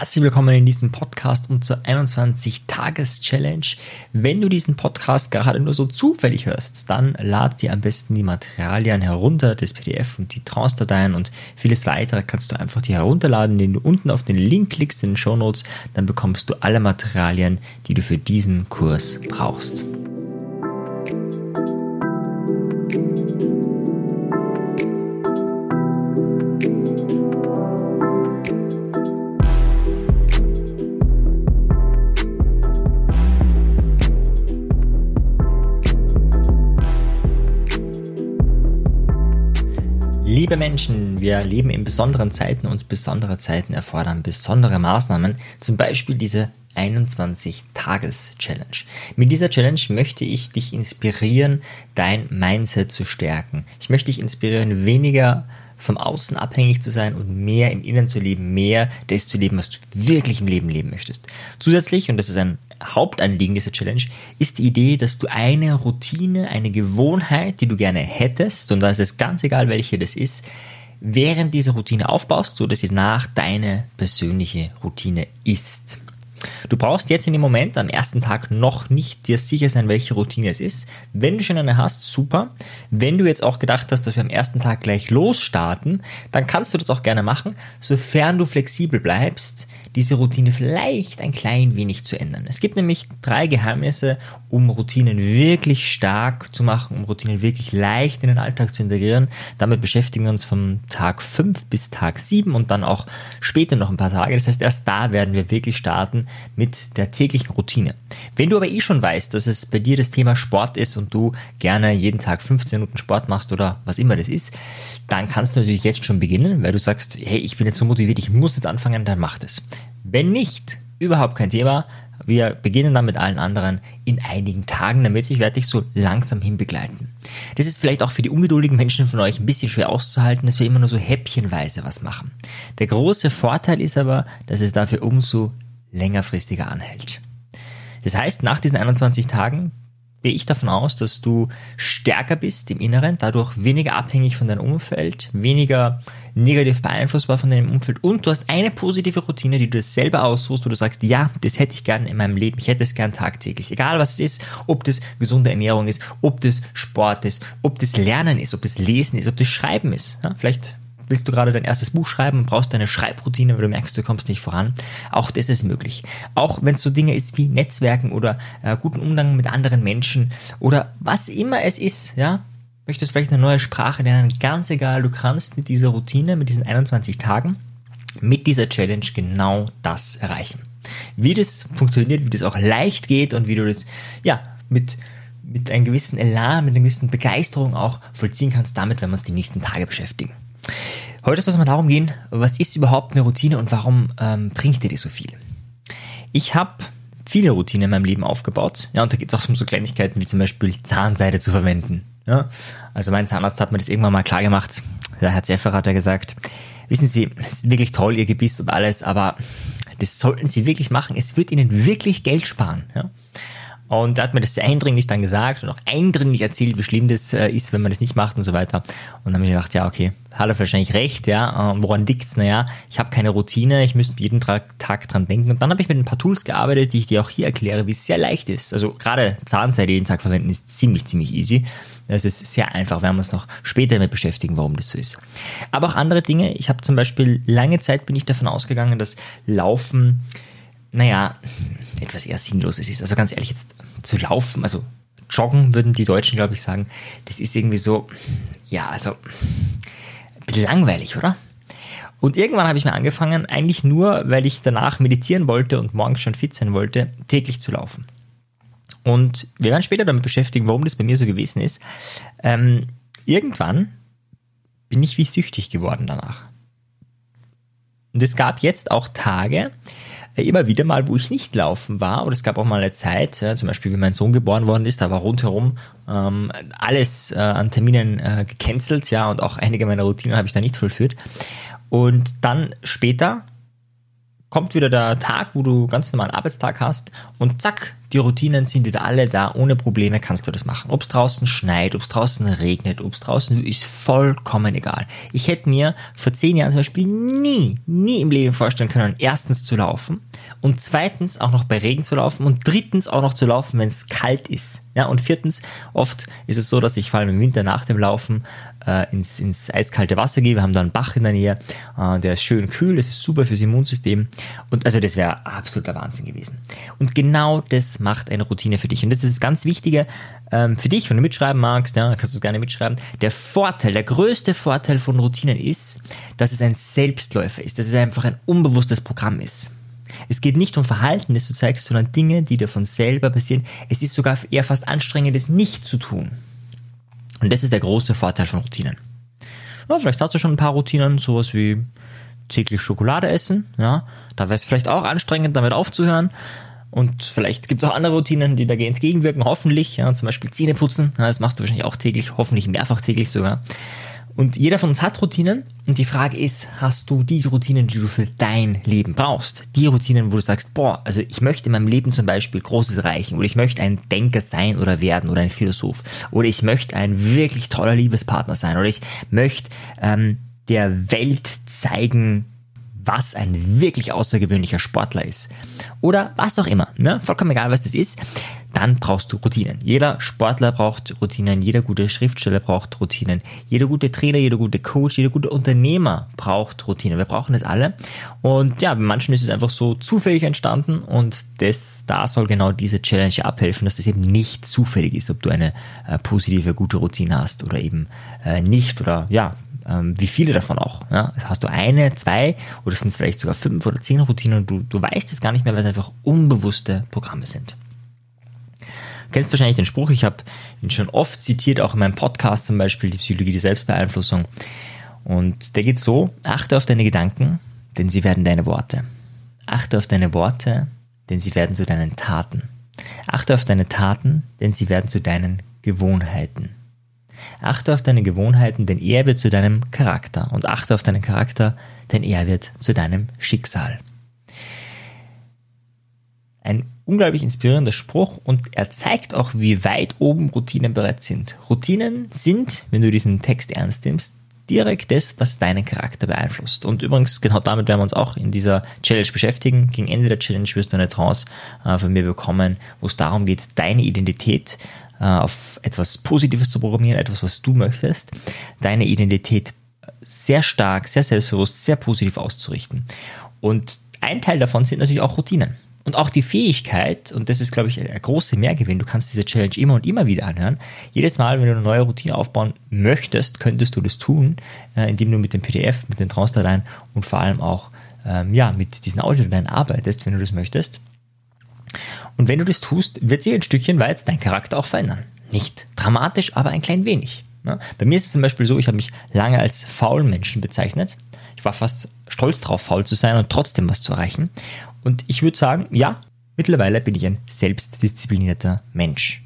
Herzlich willkommen in diesem Podcast und zur 21-Tages-Challenge. Wenn du diesen Podcast gerade nur so zufällig hörst, dann lad dir am besten die Materialien herunter, das PDF und die Trance-Dateien und vieles weitere kannst du einfach dir herunterladen, indem du unten auf den Link klickst in den Show Notes. Dann bekommst du alle Materialien, die du für diesen Kurs brauchst. Liebe Menschen, wir leben in besonderen Zeiten und besondere Zeiten erfordern besondere Maßnahmen, zum Beispiel diese 21-Tages-Challenge. Mit dieser Challenge möchte ich dich inspirieren, dein Mindset zu stärken. Ich möchte dich inspirieren, weniger vom Außen abhängig zu sein und mehr im Innen zu leben, mehr das zu leben, was du wirklich im Leben leben möchtest. Zusätzlich, und das ist ein Hauptanliegen dieser Challenge, ist die Idee, dass du eine Routine, eine Gewohnheit, die du gerne hättest, und da ist es ganz egal, welche das ist, während dieser Routine aufbaust, so dass sie nach deine persönliche Routine ist. Du brauchst jetzt in dem Moment am ersten Tag noch nicht dir sicher sein, welche Routine es ist. Wenn du schon eine hast, super. Wenn du jetzt auch gedacht hast, dass wir am ersten Tag gleich losstarten, dann kannst du das auch gerne machen, sofern du flexibel bleibst, diese Routine vielleicht ein klein wenig zu ändern. Es gibt nämlich drei Geheimnisse, um Routinen wirklich stark zu machen, um Routinen wirklich leicht in den Alltag zu integrieren. Damit beschäftigen wir uns vom Tag 5 bis Tag 7 und dann auch später noch ein paar Tage. Das heißt, erst da werden wir wirklich starten mit der täglichen Routine. Wenn du aber eh schon weißt, dass es bei dir das Thema Sport ist und du gerne jeden Tag 15 Minuten Sport machst oder was immer das ist, dann kannst du natürlich jetzt schon beginnen, weil du sagst, hey, ich bin jetzt so motiviert, ich muss jetzt anfangen, dann mach das. Wenn nicht, überhaupt kein Thema. Wir beginnen dann mit allen anderen in einigen Tagen, damit ich werde dich so langsam hinbegleiten. Das ist vielleicht auch für die ungeduldigen Menschen von euch ein bisschen schwer auszuhalten, dass wir immer nur so häppchenweise was machen. Der große Vorteil ist aber, dass es dafür umso längerfristiger anhält. Das heißt, nach diesen 21 Tagen gehe ich davon aus, dass du stärker bist im Inneren, dadurch weniger abhängig von deinem Umfeld, weniger negativ beeinflussbar von deinem Umfeld und du hast eine positive Routine, die du dir selber aussuchst, wo du sagst, ja, das hätte ich gern in meinem Leben, ich hätte es gern tagtäglich. Egal was es ist, ob das gesunde Ernährung ist, ob das Sport ist, ob das Lernen ist, ob das Lesen ist, ob das Schreiben ist. Ja, vielleicht willst du gerade dein erstes Buch schreiben und brauchst deine Schreibroutine, weil du merkst, du kommst nicht voran. Auch das ist möglich. Auch wenn es so Dinge ist wie Netzwerken oder äh, guten Umgang mit anderen Menschen oder was immer es ist, ja, möchtest vielleicht eine neue Sprache lernen, ganz egal, du kannst mit dieser Routine, mit diesen 21 Tagen, mit dieser Challenge genau das erreichen. Wie das funktioniert, wie das auch leicht geht und wie du das, ja, mit mit einem gewissen Elan, mit einer gewissen Begeisterung auch vollziehen kannst, damit werden wir uns die nächsten Tage beschäftigen. Heute soll es mal darum gehen, was ist überhaupt eine Routine und warum ähm, bringt dir die so viel? Ich habe viele Routinen in meinem Leben aufgebaut. Ja, und da geht es auch um so Kleinigkeiten wie zum Beispiel Zahnseide zu verwenden. Ja, also mein Zahnarzt hat mir das irgendwann mal klar gemacht. Der Herr Zeffer hat ja gesagt, wissen Sie, es ist wirklich toll, Ihr Gebiss und alles, aber das sollten Sie wirklich machen. Es wird Ihnen wirklich Geld sparen. Ja? Und er hat mir das eindringlich dann gesagt und auch eindringlich erzählt, wie schlimm das äh, ist, wenn man das nicht macht und so weiter. Und dann habe ich gedacht, ja, okay, hat er wahrscheinlich recht, ja. Äh, woran liegt's? Naja, ich habe keine Routine, ich müsste jeden Tag dran denken. Und dann habe ich mit ein paar Tools gearbeitet, die ich dir auch hier erkläre, wie es sehr leicht ist. Also gerade Zahnseide jeden Tag verwenden ist ziemlich, ziemlich easy. Es ist sehr einfach, werden wir uns noch später damit beschäftigen, warum das so ist. Aber auch andere Dinge. Ich habe zum Beispiel lange Zeit bin ich davon ausgegangen, dass Laufen naja, etwas eher Sinnloses ist. Also ganz ehrlich, jetzt zu laufen, also joggen würden die Deutschen, glaube ich, sagen, das ist irgendwie so, ja, also ein bisschen langweilig, oder? Und irgendwann habe ich mir angefangen, eigentlich nur, weil ich danach meditieren wollte und morgens schon fit sein wollte, täglich zu laufen. Und wir werden später damit beschäftigen, warum das bei mir so gewesen ist. Ähm, irgendwann bin ich wie süchtig geworden danach. Und es gab jetzt auch Tage, immer wieder mal, wo ich nicht laufen war. Oder es gab auch mal eine Zeit, ja, zum Beispiel, wie mein Sohn geboren worden ist, da war rundherum ähm, alles äh, an Terminen äh, gecancelt, ja, und auch einige meiner Routinen habe ich da nicht vollführt. Und dann später kommt wieder der Tag, wo du ganz normalen Arbeitstag hast und zack, die Routinen sind wieder alle da, ohne Probleme kannst du das machen. Ob es draußen schneit, ob es draußen regnet, ob es draußen ist vollkommen egal. Ich hätte mir vor zehn Jahren zum Beispiel nie, nie im Leben vorstellen können, erstens zu laufen und zweitens auch noch bei Regen zu laufen und drittens auch noch zu laufen, wenn es kalt ist. Ja, und viertens, oft ist es so, dass ich vor allem im Winter nach dem Laufen äh, ins, ins eiskalte Wasser gehe. Wir haben da einen Bach in der Nähe, äh, der ist schön kühl, das ist super fürs Immunsystem. Und also das wäre absoluter Wahnsinn gewesen. Und genau das macht eine Routine für dich. Und das ist das ganz Wichtige ähm, für dich, wenn du mitschreiben magst, ja, kannst du es gerne mitschreiben. Der Vorteil, der größte Vorteil von Routinen ist, dass es ein Selbstläufer ist, dass es einfach ein unbewusstes Programm ist. Es geht nicht um Verhalten, das du zeigst, sondern Dinge, die dir von selber passieren. Es ist sogar eher fast anstrengend, es nicht zu tun. Und das ist der große Vorteil von Routinen. Ja, vielleicht hast du schon ein paar Routinen, sowas wie täglich Schokolade essen. Ja, da wäre es vielleicht auch anstrengend, damit aufzuhören. Und vielleicht gibt es auch andere Routinen, die dagegen entgegenwirken, hoffentlich. Ja, zum Beispiel Zähne putzen. Ja, das machst du wahrscheinlich auch täglich, hoffentlich mehrfach täglich sogar. Und jeder von uns hat Routinen. Und die Frage ist, hast du die Routinen, die du für dein Leben brauchst? Die Routinen, wo du sagst, boah, also ich möchte in meinem Leben zum Beispiel Großes erreichen. Oder ich möchte ein Denker sein oder werden oder ein Philosoph. Oder ich möchte ein wirklich toller Liebespartner sein. Oder ich möchte ähm, der Welt zeigen, was ein wirklich außergewöhnlicher Sportler ist. Oder was auch immer. Ne? Vollkommen egal, was das ist dann brauchst du Routinen. Jeder Sportler braucht Routinen, jeder gute Schriftsteller braucht Routinen, jeder gute Trainer, jeder gute Coach, jeder gute Unternehmer braucht Routinen. Wir brauchen das alle. Und ja, bei manchen ist es einfach so zufällig entstanden und das, da soll genau diese Challenge abhelfen, dass das eben nicht zufällig ist, ob du eine äh, positive, gute Routine hast oder eben äh, nicht oder ja, wie viele davon auch. Ja? Hast du eine, zwei oder sind es vielleicht sogar fünf oder zehn Routinen und du, du weißt es gar nicht mehr, weil es einfach unbewusste Programme sind kennst wahrscheinlich den Spruch, ich habe ihn schon oft zitiert, auch in meinem Podcast zum Beispiel, die Psychologie der Selbstbeeinflussung. Und der geht so, achte auf deine Gedanken, denn sie werden deine Worte. Achte auf deine Worte, denn sie werden zu deinen Taten. Achte auf deine Taten, denn sie werden zu deinen Gewohnheiten. Achte auf deine Gewohnheiten, denn er wird zu deinem Charakter. Und achte auf deinen Charakter, denn er wird zu deinem Schicksal. Ein unglaublich inspirierender Spruch und er zeigt auch, wie weit oben Routinen bereits sind. Routinen sind, wenn du diesen Text ernst nimmst, direkt das, was deinen Charakter beeinflusst. Und übrigens, genau damit werden wir uns auch in dieser Challenge beschäftigen. Gegen Ende der Challenge wirst du eine Trance äh, von mir bekommen, wo es darum geht, deine Identität auf etwas Positives zu programmieren, etwas, was du möchtest, deine Identität sehr stark, sehr selbstbewusst, sehr positiv auszurichten. Und ein Teil davon sind natürlich auch Routinen. Und auch die Fähigkeit, und das ist, glaube ich, der große Mehrgewinn, du kannst diese Challenge immer und immer wieder anhören. Jedes Mal, wenn du eine neue Routine aufbauen möchtest, könntest du das tun, äh, indem du mit dem PDF, mit den Transdateien und vor allem auch ähm, ja, mit diesen Audiodateien arbeitest, wenn du das möchtest. Und wenn du das tust, wird sich ein Stückchen weit dein Charakter auch verändern. Nicht dramatisch, aber ein klein wenig. Ne? Bei mir ist es zum Beispiel so, ich habe mich lange als faulen Menschen bezeichnet. Ich war fast stolz darauf, faul zu sein und trotzdem was zu erreichen. Und ich würde sagen, ja, mittlerweile bin ich ein selbstdisziplinierter Mensch.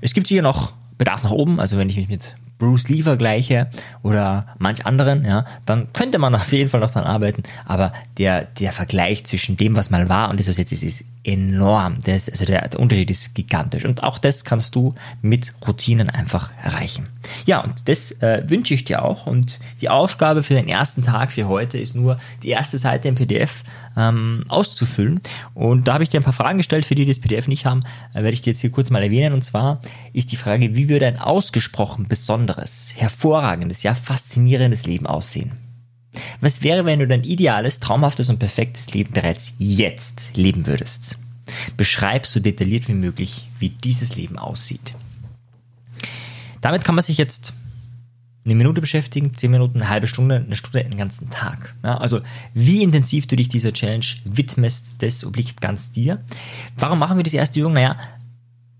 Es gibt hier noch Bedarf nach oben, also wenn ich mich mit Bruce Lee vergleiche oder manch anderen, ja, dann könnte man auf jeden Fall noch dran arbeiten. Aber der, der Vergleich zwischen dem, was mal war und das, was jetzt ist, ist enorm. Das, also der, der Unterschied ist gigantisch. Und auch das kannst du mit Routinen einfach erreichen. Ja, und das äh, wünsche ich dir auch. Und die Aufgabe für den ersten Tag für heute ist nur, die erste Seite im PDF ähm, auszufüllen. Und da habe ich dir ein paar Fragen gestellt, für die, die das PDF nicht haben, äh, werde ich dir jetzt hier kurz mal erwähnen. Und zwar ist die Frage, wie würde ein ausgesprochen besonderes, hervorragendes, ja faszinierendes Leben aussehen? Was wäre, wenn du dein ideales, traumhaftes und perfektes Leben bereits jetzt leben würdest? Beschreib so detailliert wie möglich, wie dieses Leben aussieht. Damit kann man sich jetzt eine Minute beschäftigen, zehn Minuten, eine halbe Stunde, eine Stunde, einen ganzen Tag. Ja, also wie intensiv du dich dieser Challenge widmest, das obliegt ganz dir. Warum machen wir diese erste Übung? Naja,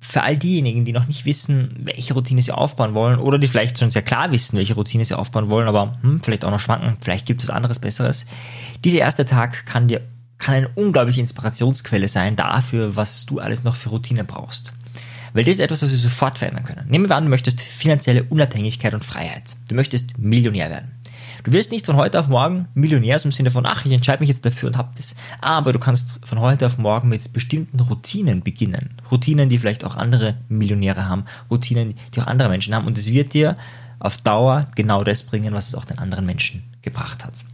für all diejenigen, die noch nicht wissen, welche Routine sie aufbauen wollen oder die vielleicht schon sehr klar wissen, welche Routine sie aufbauen wollen, aber hm, vielleicht auch noch schwanken, vielleicht gibt es anderes Besseres. Dieser erste Tag kann dir kann eine unglaubliche Inspirationsquelle sein dafür, was du alles noch für Routine brauchst. Weil das ist etwas, was wir sofort verändern können. Nehmen wir an, du möchtest finanzielle Unabhängigkeit und Freiheit. Du möchtest Millionär werden. Du wirst nicht von heute auf morgen Millionär im Sinne von, ach, ich entscheide mich jetzt dafür und hab das. Aber du kannst von heute auf morgen mit bestimmten Routinen beginnen. Routinen, die vielleicht auch andere Millionäre haben, Routinen, die auch andere Menschen haben. Und es wird dir auf Dauer genau das bringen, was es auch den anderen Menschen gebracht hat.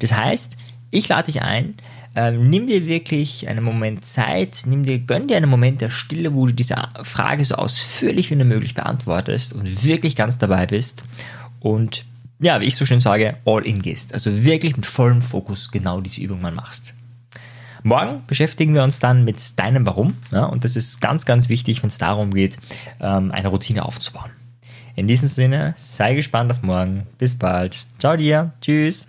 Das heißt, ich lade dich ein, ähm, nimm dir wirklich einen Moment Zeit, nimm dir, gönn dir einen Moment der Stille, wo du diese Frage so ausführlich wie nur möglich beantwortest und wirklich ganz dabei bist und ja, wie ich so schön sage, all in gehst. Also wirklich mit vollem Fokus genau diese Übung mal machst. Morgen beschäftigen wir uns dann mit deinem Warum. Ja, und das ist ganz, ganz wichtig, wenn es darum geht, ähm, eine Routine aufzubauen. In diesem Sinne, sei gespannt auf morgen. Bis bald. Ciao dir. Tschüss.